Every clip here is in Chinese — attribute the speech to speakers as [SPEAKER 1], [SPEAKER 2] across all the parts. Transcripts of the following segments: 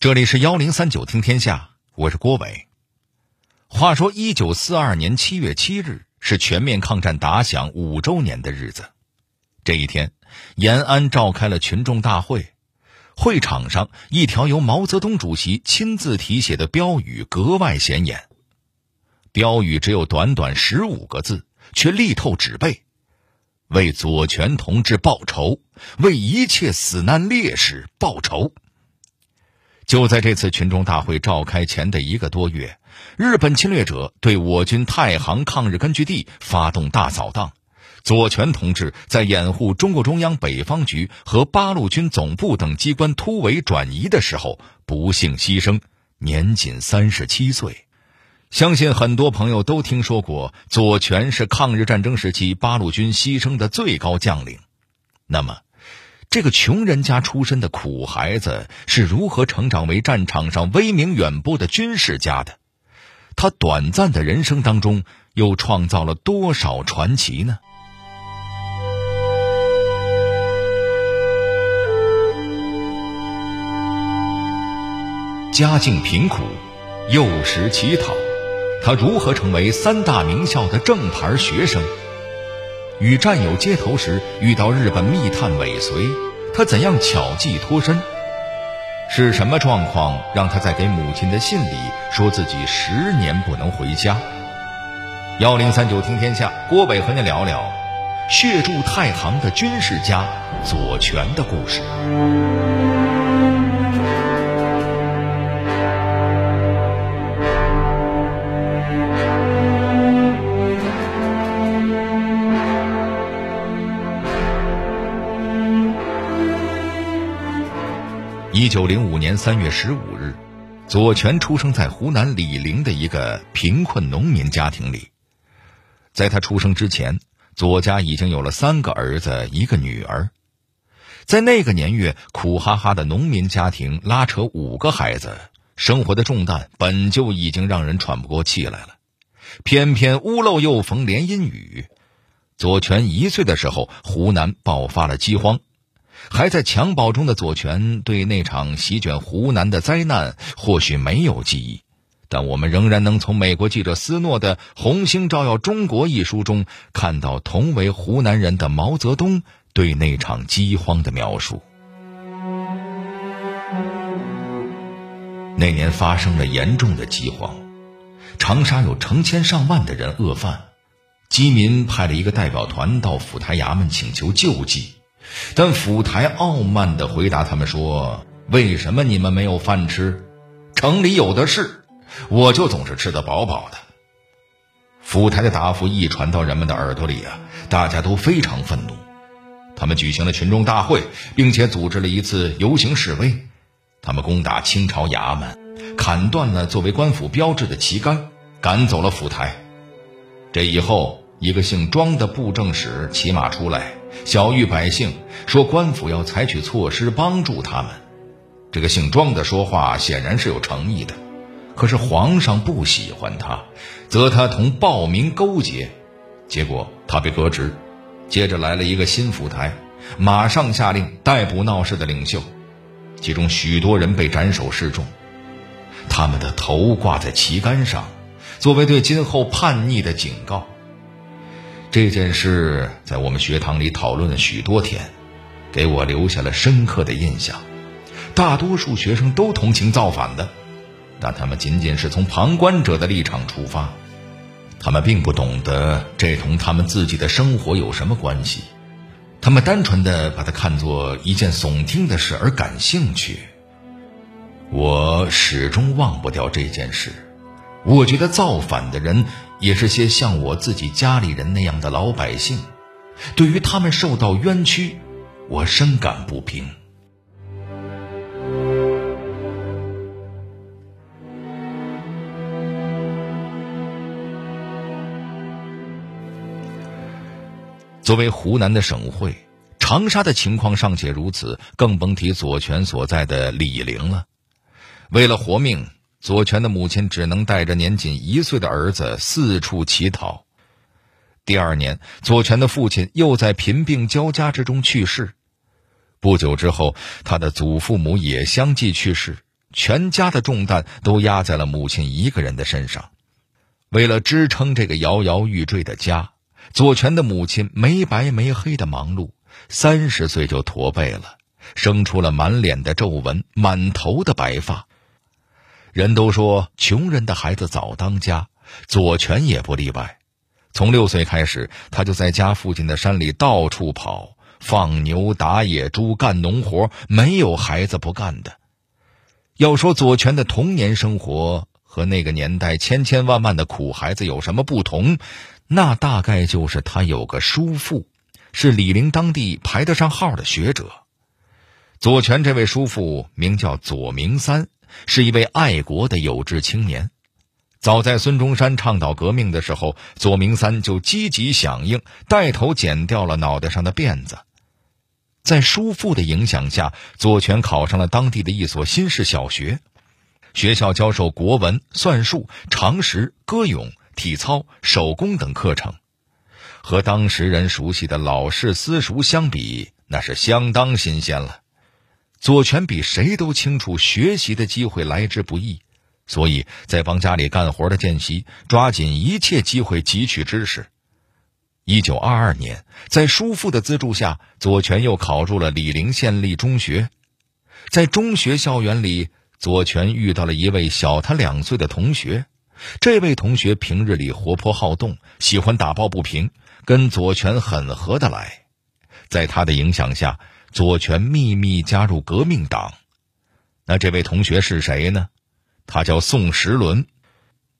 [SPEAKER 1] 这里是幺零三九听天下，我是郭伟。话说，一九四二年七月七日是全面抗战打响五周年的日子。这一天，延安召开了群众大会，会场上一条由毛泽东主席亲自题写的标语格外显眼。标语只有短短十五个字，却力透纸背：“为左权同志报仇，为一切死难烈士报仇。”就在这次群众大会召开前的一个多月，日本侵略者对我军太行抗日根据地发动大扫荡。左权同志在掩护中共中央北方局和八路军总部等机关突围转移的时候，不幸牺牲，年仅三十七岁。相信很多朋友都听说过，左权是抗日战争时期八路军牺牲的最高将领。那么，这个穷人家出身的苦孩子是如何成长为战场上威名远播的军事家的？他短暂的人生当中又创造了多少传奇呢？家境贫苦，幼时乞讨，他如何成为三大名校的正牌学生？与战友接头时遇到日本密探尾随，他怎样巧计脱身？是什么状况让他在给母亲的信里说自己十年不能回家？幺零三九听天下，郭伟和您聊聊血铸太行的军事家左权的故事。一九零五年三月十五日，左权出生在湖南醴陵的一个贫困农民家庭里。在他出生之前，左家已经有了三个儿子，一个女儿。在那个年月，苦哈哈的农民家庭拉扯五个孩子，生活的重担本就已经让人喘不过气来了。偏偏屋漏又逢连阴雨，左权一岁的时候，湖南爆发了饥荒。还在襁褓中的左权对那场席卷湖南的灾难或许没有记忆，但我们仍然能从美国记者斯诺的《红星照耀中国》一书中看到同为湖南人的毛泽东对那场饥荒的描述。那年发生了严重的饥荒，长沙有成千上万的人饿饭，饥民派了一个代表团到府台衙门请求救济。但府台傲慢地回答他们说：“为什么你们没有饭吃？城里有的是，我就总是吃得饱饱的。”府台的答复一传到人们的耳朵里啊，大家都非常愤怒。他们举行了群众大会，并且组织了一次游行示威。他们攻打清朝衙门，砍断了作为官府标志的旗杆，赶走了府台。这以后，一个姓庄的布政使骑马出来。小谕百姓说，官府要采取措施帮助他们。这个姓庄的说话显然是有诚意的，可是皇上不喜欢他，责他同暴民勾结，结果他被革职。接着来了一个新府台，马上下令逮捕闹事的领袖，其中许多人被斩首示众，他们的头挂在旗杆上，作为对今后叛逆的警告。这件事在我们学堂里讨论了许多天，给我留下了深刻的印象。大多数学生都同情造反的，但他们仅仅是从旁观者的立场出发，他们并不懂得这同他们自己的生活有什么关系。他们单纯的把它看作一件耸听的事而感兴趣。我始终忘不掉这件事。我觉得造反的人。也是些像我自己家里人那样的老百姓，对于他们受到冤屈，我深感不平。作为湖南的省会，长沙的情况尚且如此，更甭提左权所在的醴陵了。为了活命。左权的母亲只能带着年仅一岁的儿子四处乞讨。第二年，左权的父亲又在贫病交加之中去世。不久之后，他的祖父母也相继去世，全家的重担都压在了母亲一个人的身上。为了支撑这个摇摇欲坠的家，左权的母亲没白没黑的忙碌，三十岁就驼背了，生出了满脸的皱纹、满头的白发。人都说穷人的孩子早当家，左权也不例外。从六岁开始，他就在家附近的山里到处跑，放牛、打野猪、干农活，没有孩子不干的。要说左权的童年生活和那个年代千千万万的苦孩子有什么不同，那大概就是他有个叔父，是李陵当地排得上号的学者。左权这位叔父名叫左明三，是一位爱国的有志青年。早在孙中山倡导革命的时候，左明三就积极响应，带头剪掉了脑袋上的辫子。在叔父的影响下，左权考上了当地的一所新式小学。学校教授国文、算术、常识、歌咏、体操、手工等课程，和当时人熟悉的老式私塾相比，那是相当新鲜了。左权比谁都清楚，学习的机会来之不易。所以在帮家里干活的间隙，抓紧一切机会汲取知识。一九二二年，在叔父的资助下，左权又考入了醴陵县立中学。在中学校园里，左权遇到了一位小他两岁的同学。这位同学平日里活泼好动，喜欢打抱不平，跟左权很合得来。在他的影响下，左权秘密加入革命党。那这位同学是谁呢？他叫宋时轮，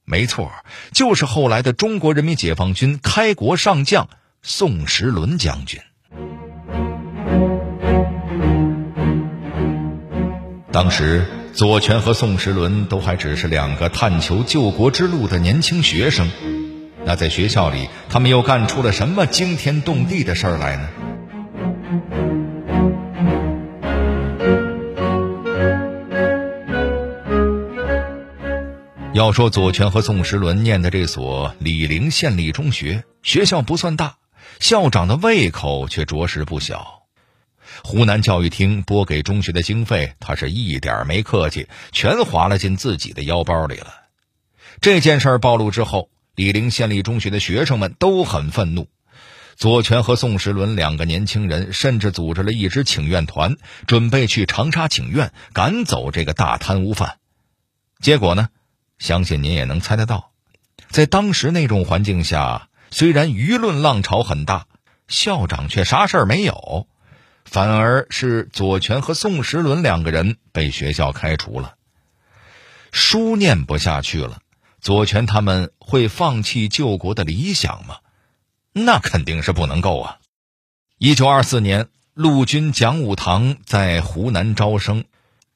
[SPEAKER 1] 没错，就是后来的中国人民解放军开国上将宋时轮将军。当时，左权和宋时轮都还只是两个探求救国之路的年轻学生。那在学校里，他们又干出了什么惊天动地的事儿来呢？要说左权和宋时轮念的这所醴陵县立中学，学校不算大，校长的胃口却着实不小。湖南教育厅拨给中学的经费，他是一点没客气，全划了进自己的腰包里了。这件事暴露之后，醴陵县立中学的学生们都很愤怒。左权和宋时轮两个年轻人甚至组织了一支请愿团，准备去长沙请愿，赶走这个大贪污犯。结果呢？相信您也能猜得到，在当时那种环境下，虽然舆论浪潮很大，校长却啥事儿没有，反而是左权和宋时轮两个人被学校开除了。书念不下去了，左权他们会放弃救国的理想吗？那肯定是不能够啊！一九二四年，陆军讲武堂在湖南招生，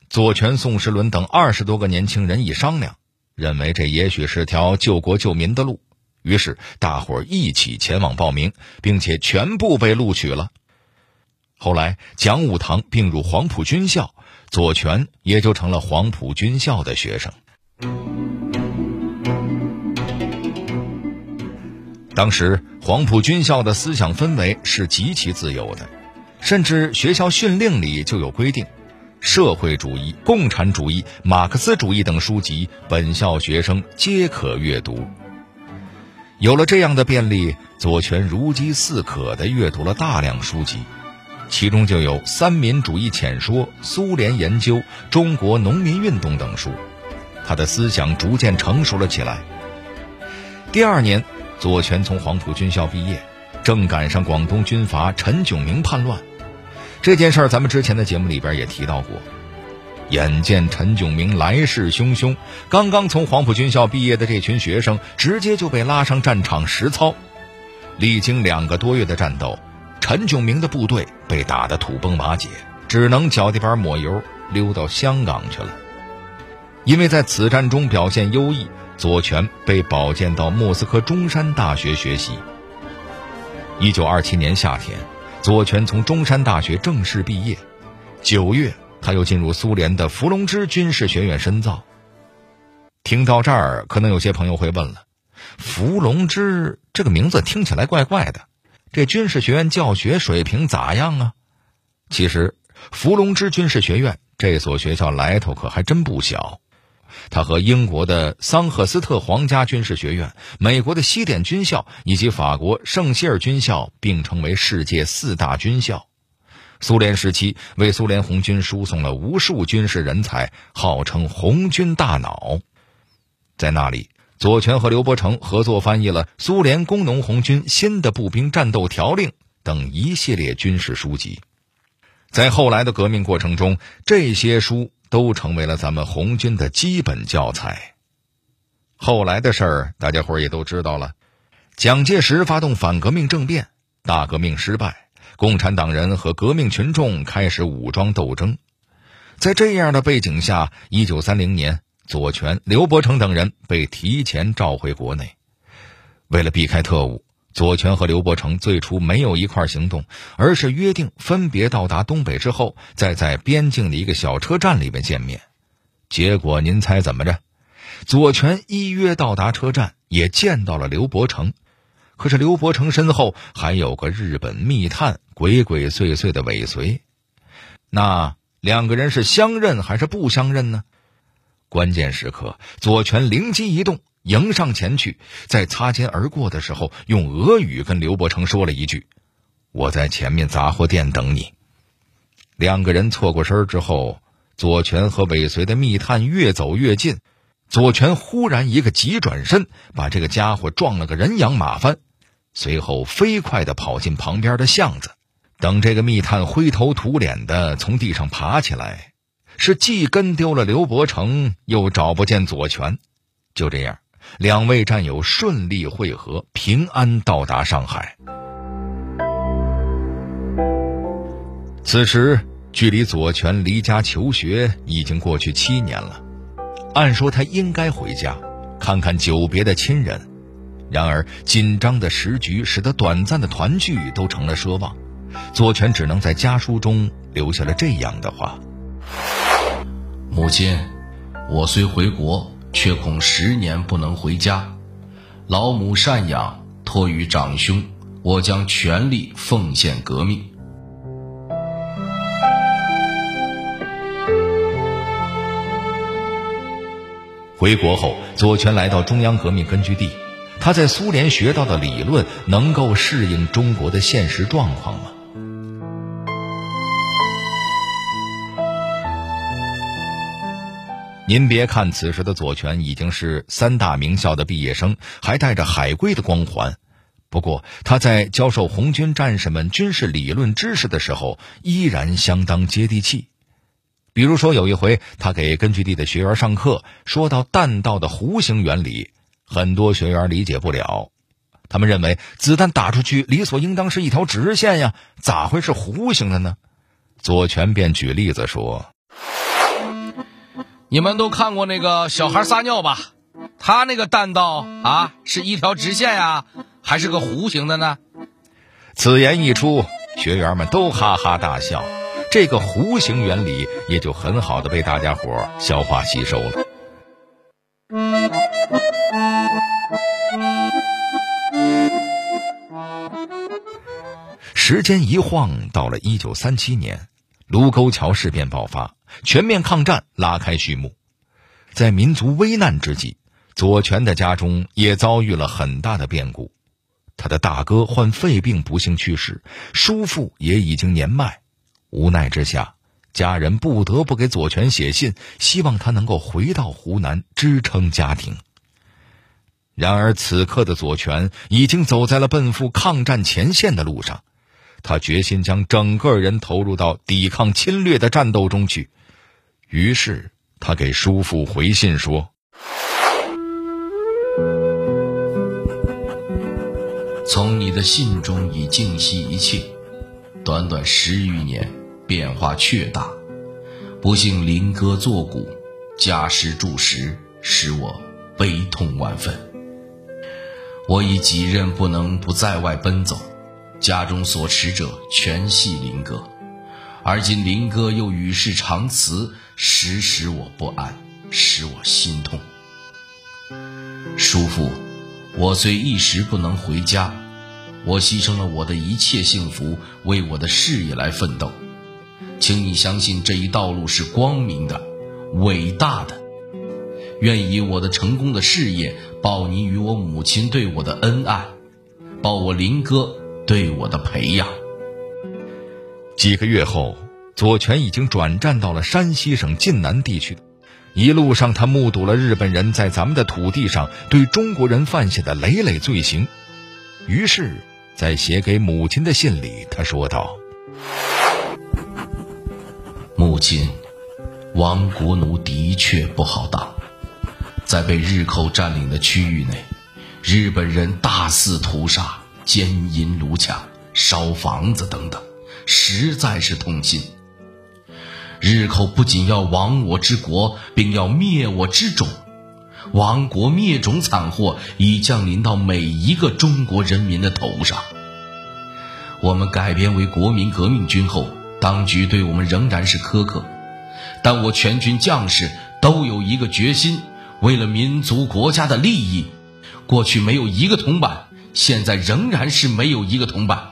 [SPEAKER 1] 左权、宋时轮等二十多个年轻人一商量。认为这也许是条救国救民的路，于是大伙儿一起前往报名，并且全部被录取了。后来讲武堂并入黄埔军校，左权也就成了黄埔军校的学生。当时黄埔军校的思想氛围是极其自由的，甚至学校训令里就有规定。社会主义、共产主义、马克思主义等书籍，本校学生皆可阅读。有了这样的便利，左权如饥似渴地阅读了大量书籍，其中就有《三民主义浅说》《苏联研究》《中国农民运动》等书，他的思想逐渐成熟了起来。第二年，左权从黄埔军校毕业，正赶上广东军阀陈炯明叛乱。这件事儿，咱们之前的节目里边也提到过。眼见陈炯明来势汹汹，刚刚从黄埔军校毕业的这群学生，直接就被拉上战场实操。历经两个多月的战斗，陈炯明的部队被打得土崩瓦解，只能脚底板抹油，溜到香港去了。因为在此战中表现优异，左权被保荐到莫斯科中山大学学习。一九二七年夏天。左权从中山大学正式毕业，九月他又进入苏联的伏龙芝军事学院深造。听到这儿，可能有些朋友会问了：“伏龙芝这个名字听起来怪怪的，这军事学院教学水平咋样啊？”其实，伏龙芝军事学院这所学校来头可还真不小，它和英国的桑赫斯特皇家军事学院、美国的西点军校以及法国圣希尔军校并称为世界四大军校。苏联时期为苏联红军输送了无数军事人才，号称“红军大脑”。在那里，左权和刘伯承合作翻译了苏联工农红军新的步兵战斗条令等一系列军事书籍。在后来的革命过程中，这些书都成为了咱们红军的基本教材。后来的事儿，大家伙儿也都知道了。蒋介石发动反革命政变，大革命失败，共产党人和革命群众开始武装斗争。在这样的背景下，一九三零年，左权、刘伯承等人被提前召回国内，为了避开特务。左权和刘伯承最初没有一块行动，而是约定分别到达东北之后，再在边境的一个小车站里面见面。结果您猜怎么着？左权依约到达车站，也见到了刘伯承。可是刘伯承身后还有个日本密探鬼鬼祟祟的尾随。那两个人是相认还是不相认呢？关键时刻，左权灵机一动。迎上前去，在擦肩而过的时候，用俄语跟刘伯承说了一句：“我在前面杂货店等你。”两个人错过身之后，左权和尾随的密探越走越近。左权忽然一个急转身，把这个家伙撞了个人仰马翻，随后飞快地跑进旁边的巷子。等这个密探灰头土脸的从地上爬起来，是既跟丢了刘伯承，又找不见左权。就这样。两位战友顺利会合，平安到达上海。此时，距离左权离家求学已经过去七年了。按说他应该回家，看看久别的亲人。然而，紧张的时局使得短暂的团聚都成了奢望。左权只能在家书中留下了这样的话：“
[SPEAKER 2] 母亲，我虽回国。”却恐十年不能回家，老母赡养，托于长兄，我将全力奉献革命。
[SPEAKER 1] 回国后，左权来到中央革命根据地，他在苏联学到的理论能够适应中国的现实状况吗？您别看此时的左权已经是三大名校的毕业生，还带着海归的光环，不过他在教授红军战士们军事理论知识的时候，依然相当接地气。比如说，有一回他给根据地的学员上课，说到弹道的弧形原理，很多学员理解不了，他们认为子弹打出去理所应当是一条直线呀，咋会是弧形的呢？左权便举例子说。
[SPEAKER 3] 你们都看过那个小孩撒尿吧？他那个弹道啊，是一条直线呀，还是个弧形的呢？
[SPEAKER 1] 此言一出，学员们都哈哈大笑，这个弧形原理也就很好的被大家伙消化吸收了。时间一晃到了一九三七年，卢沟桥事变爆发。全面抗战拉开序幕，在民族危难之际，左权的家中也遭遇了很大的变故。他的大哥患肺病不幸去世，叔父也已经年迈，无奈之下，家人不得不给左权写信，希望他能够回到湖南支撑家庭。然而此刻的左权已经走在了奔赴抗战前线的路上，他决心将整个人投入到抵抗侵略的战斗中去。于是，他给叔父回信说：“
[SPEAKER 2] 从你的信中已尽析一切，短短十余年，变化却大。不幸林哥作古，家师注石，使我悲痛万分。我已几任不能不在外奔走，家中所持者全系林哥。”而今林哥又与世长辞，时使我不安，使我心痛。叔父，我虽一时不能回家，我牺牲了我的一切幸福，为我的事业来奋斗。请你相信这一道路是光明的、伟大的。愿以我的成功的事业报你与我母亲对我的恩爱，报我林哥对我的培养。
[SPEAKER 1] 几个月后，左权已经转战到了山西省晋南地区。一路上，他目睹了日本人在咱们的土地上对中国人犯下的累累罪行。于是，在写给母亲的信里，他说道：“
[SPEAKER 2] 母亲，亡国奴的确不好当。在被日寇占领的区域内，日本人大肆屠杀、奸淫掳抢、烧房子等等，实在是痛心。日寇不仅要亡我之国，并要灭我之种。”亡国灭种惨祸已降临到每一个中国人民的头上。我们改编为国民革命军后，当局对我们仍然是苛刻，但我全军将士都有一个决心：为了民族国家的利益，过去没有一个铜板，现在仍然是没有一个铜板，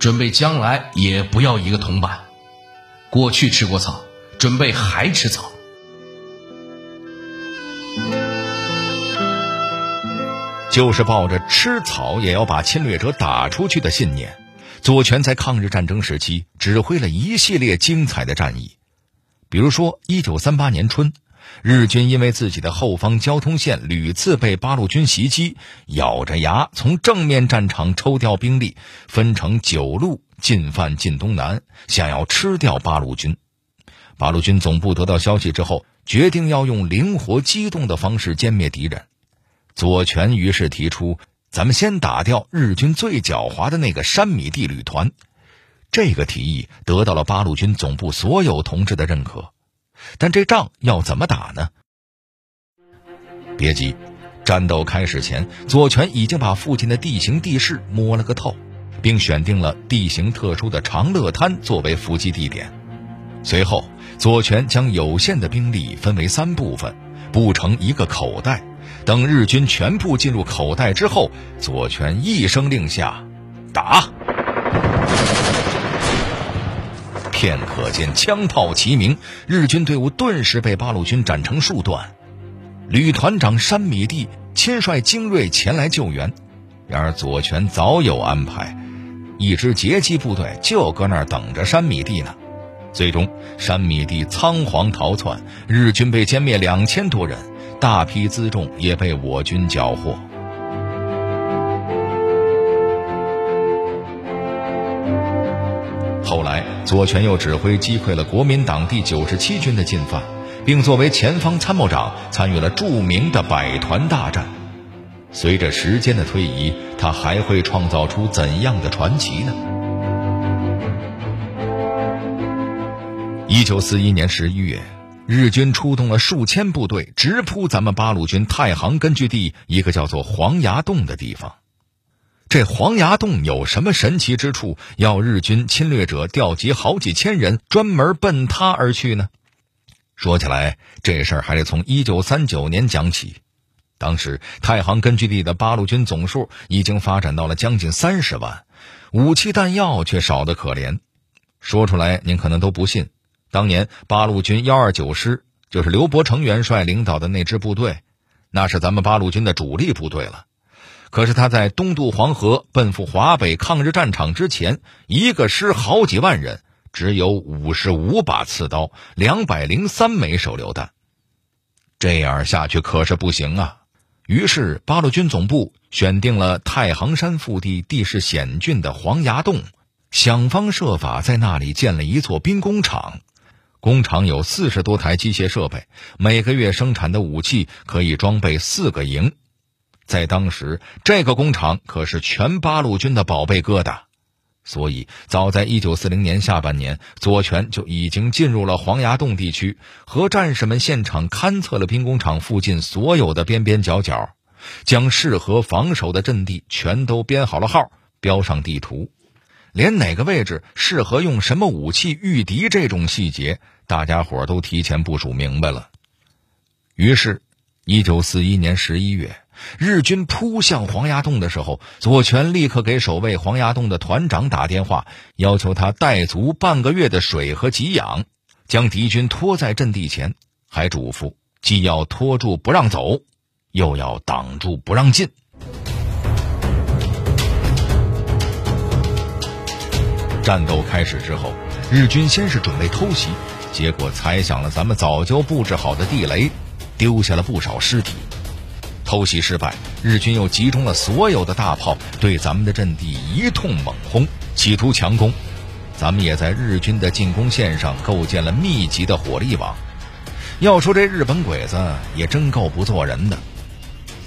[SPEAKER 2] 准备将来也不要一个铜板。过去吃过草，准备还吃草。
[SPEAKER 1] 就是抱着吃草也要把侵略者打出去的信念，左权在抗日战争时期指挥了一系列精彩的战役。比如说，一九三八年春，日军因为自己的后方交通线屡次被八路军袭击，咬着牙从正面战场抽调兵力，分成九路进犯晋东南，想要吃掉八路军。八路军总部得到消息之后，决定要用灵活机动的方式歼灭敌人。左权于是提出：“咱们先打掉日军最狡猾的那个山米地旅团。”这个提议得到了八路军总部所有同志的认可。但这仗要怎么打呢？别急，战斗开始前，左权已经把附近的地形地势摸了个透，并选定了地形特殊的长乐滩作为伏击地点。随后，左权将有限的兵力分为三部分，布成一个口袋。等日军全部进入口袋之后，左权一声令下，打。片刻间，枪炮齐鸣，日军队伍顿时被八路军斩成数段。旅团长山米地亲率精锐前来救援，然而左权早有安排，一支截击部队就搁那儿等着山米地呢。最终，山米地仓皇逃窜，日军被歼灭两千多人。大批辎重也被我军缴获。左权又指挥击溃了国民党第九十七军的进犯，并作为前方参谋长参与了著名的百团大战。随着时间的推移，他还会创造出怎样的传奇呢？一九四一年十一月。日军出动了数千部队，直扑咱们八路军太行根据地一个叫做黄崖洞的地方。这黄崖洞有什么神奇之处，要日军侵略者调集好几千人专门奔它而去呢？说起来，这事儿还得从一九三九年讲起。当时太行根据地的八路军总数已经发展到了将近三十万，武器弹药却少得可怜。说出来您可能都不信。当年八路军幺二九师就是刘伯承元帅领导的那支部队，那是咱们八路军的主力部队了。可是他在东渡黄河奔赴华北抗日战场之前，一个师好几万人，只有五十五把刺刀，两百零三枚手榴弹。这样下去可是不行啊！于是八路军总部选定了太行山腹地地势险峻的黄崖洞，想方设法在那里建了一座兵工厂。工厂有四十多台机械设备，每个月生产的武器可以装备四个营。在当时，这个工厂可是全八路军的宝贝疙瘩。所以，早在一九四零年下半年，左权就已经进入了黄崖洞地区，和战士们现场勘测了兵工厂附近所有的边边角角，将适合防守的阵地全都编好了号，标上地图。连哪个位置适合用什么武器御敌这种细节，大家伙都提前部署明白了。于是，一九四一年十一月，日军扑向黄崖洞的时候，左权立刻给守卫黄崖洞的团长打电话，要求他带足半个月的水和给养，将敌军拖在阵地前，还嘱咐既要拖住不让走，又要挡住不让进。战斗开始之后，日军先是准备偷袭，结果踩响了咱们早就布置好的地雷，丢下了不少尸体。偷袭失败，日军又集中了所有的大炮，对咱们的阵地一通猛轰，企图强攻。咱们也在日军的进攻线上构建了密集的火力网。要说这日本鬼子也真够不做人的，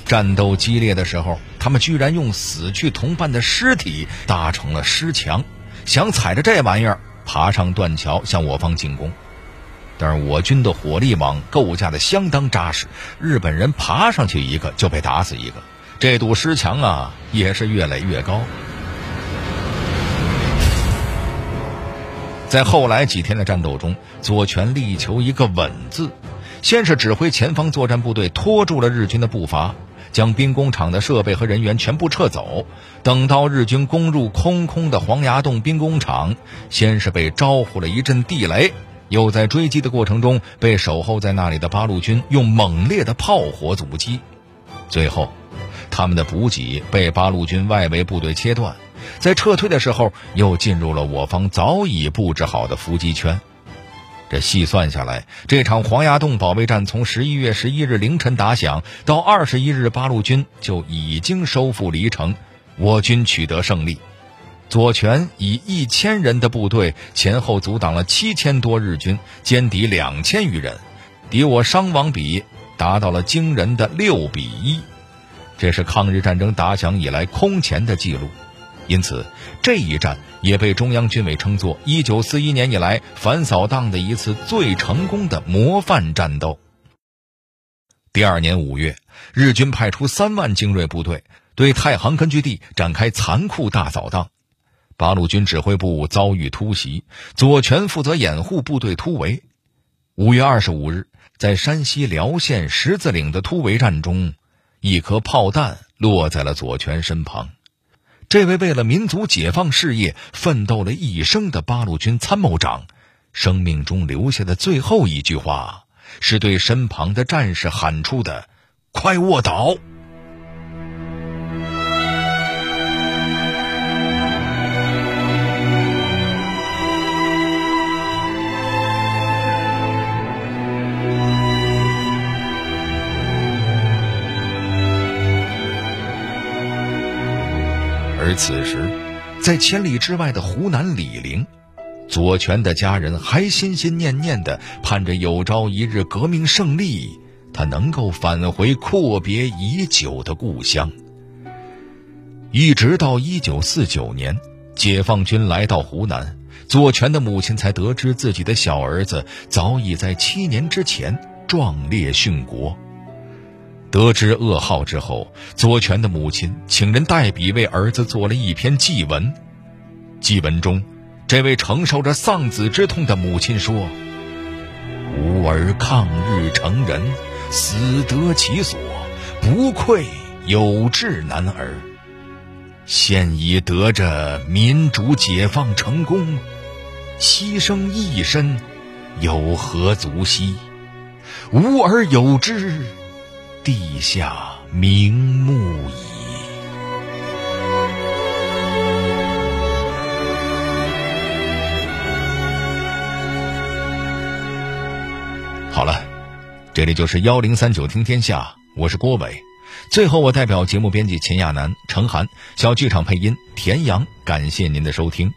[SPEAKER 1] 战斗激烈的时候，他们居然用死去同伴的尸体搭成了尸墙，想踩着这玩意儿爬上断桥向我方进攻。但是我军的火力网构架的相当扎实，日本人爬上去一个就被打死一个，这堵尸墙啊也是越垒越高。在后来几天的战斗中，左权力求一个稳字，先是指挥前方作战部队拖住了日军的步伐，将兵工厂的设备和人员全部撤走。等到日军攻入空空的黄崖洞兵工厂，先是被招呼了一阵地雷。又在追击的过程中被守候在那里的八路军用猛烈的炮火阻击，最后，他们的补给被八路军外围部队切断，在撤退的时候又进入了我方早已布置好的伏击圈。这细算下来，这场黄崖洞保卫战从十一月十一日凌晨打响到二十一日，八路军就已经收复黎城，我军取得胜利。左权以一千人的部队前后阻挡了七千多日军，歼敌两千余人，敌我伤亡比达到了惊人的六比一，这是抗日战争打响以来空前的记录。因此，这一战也被中央军委称作一九四一年以来反扫荡的一次最成功的模范战斗。第二年五月，日军派出三万精锐部队对太行根据地展开残酷大扫荡。八路军指挥部遭遇突袭，左权负责掩护部队突围。五月二十五日，在山西辽县十字岭的突围战中，一颗炮弹落在了左权身旁。这位为了民族解放事业奋斗了一生的八路军参谋长，生命中留下的最后一句话，是对身旁的战士喊出的：“快卧倒！”而此时，在千里之外的湖南醴陵，左权的家人还心心念念的盼着有朝一日革命胜利，他能够返回阔别已久的故乡。一直到一九四九年，解放军来到湖南，左权的母亲才得知自己的小儿子早已在七年之前壮烈殉国。得知噩耗之后，左权的母亲请人代笔为儿子做了一篇祭文。祭文中，这位承受着丧子之痛的母亲说：“吾儿抗日成人，死得其所，不愧有志男儿。现已得着民主解放成功，牺牲一身，有何足惜？吾儿有之。”地下瞑目矣。好了，这里就是幺零三九听天下，我是郭伟。最后，我代表节目编辑秦亚楠、程涵、小剧场配音田阳，感谢您的收听。